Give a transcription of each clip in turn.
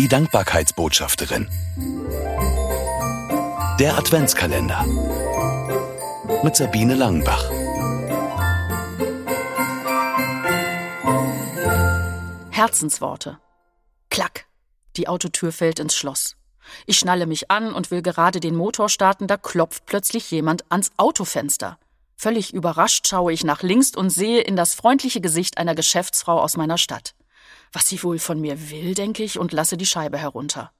Die Dankbarkeitsbotschafterin. Der Adventskalender. Mit Sabine Langenbach. Herzensworte. Klack. Die Autotür fällt ins Schloss. Ich schnalle mich an und will gerade den Motor starten, da klopft plötzlich jemand ans Autofenster. Völlig überrascht schaue ich nach links und sehe in das freundliche Gesicht einer Geschäftsfrau aus meiner Stadt. Was sie wohl von mir will, denke ich und lasse die Scheibe herunter.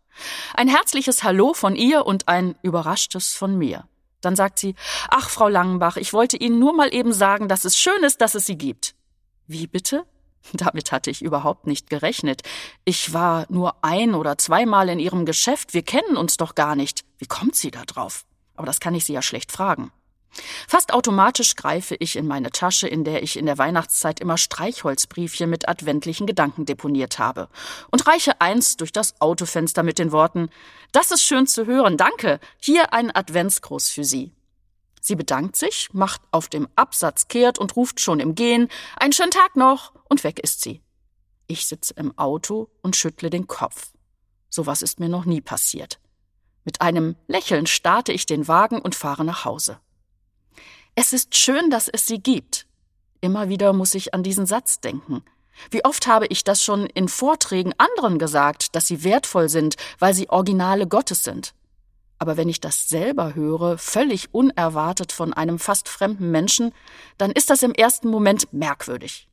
Ein herzliches Hallo von ihr und ein überraschtes von mir. Dann sagt sie, ach, Frau Langenbach, ich wollte Ihnen nur mal eben sagen, dass es schön ist, dass es Sie gibt. Wie bitte? Damit hatte ich überhaupt nicht gerechnet. Ich war nur ein oder zweimal in Ihrem Geschäft. Wir kennen uns doch gar nicht. Wie kommt sie da drauf? Aber das kann ich Sie ja schlecht fragen. Fast automatisch greife ich in meine Tasche, in der ich in der Weihnachtszeit immer Streichholzbriefchen mit adventlichen Gedanken deponiert habe, und reiche eins durch das Autofenster mit den Worten Das ist schön zu hören, danke. Hier ein Adventsgruß für Sie. Sie bedankt sich, macht auf dem Absatz kehrt und ruft schon im Gehen Einen schönen Tag noch, und weg ist sie. Ich sitze im Auto und schüttle den Kopf. Sowas ist mir noch nie passiert. Mit einem Lächeln starte ich den Wagen und fahre nach Hause. Es ist schön, dass es sie gibt. Immer wieder muss ich an diesen Satz denken. Wie oft habe ich das schon in Vorträgen anderen gesagt, dass sie wertvoll sind, weil sie Originale Gottes sind. Aber wenn ich das selber höre, völlig unerwartet von einem fast fremden Menschen, dann ist das im ersten Moment merkwürdig.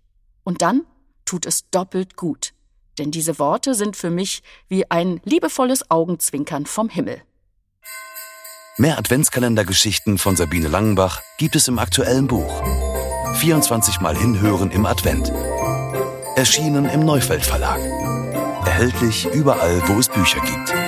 Und dann tut es doppelt gut. Denn diese Worte sind für mich wie ein liebevolles Augenzwinkern vom Himmel. Mehr Adventskalendergeschichten von Sabine Langenbach gibt es im aktuellen Buch. 24 Mal hinhören im Advent. Erschienen im Neufeld Verlag. Erhältlich überall, wo es Bücher gibt.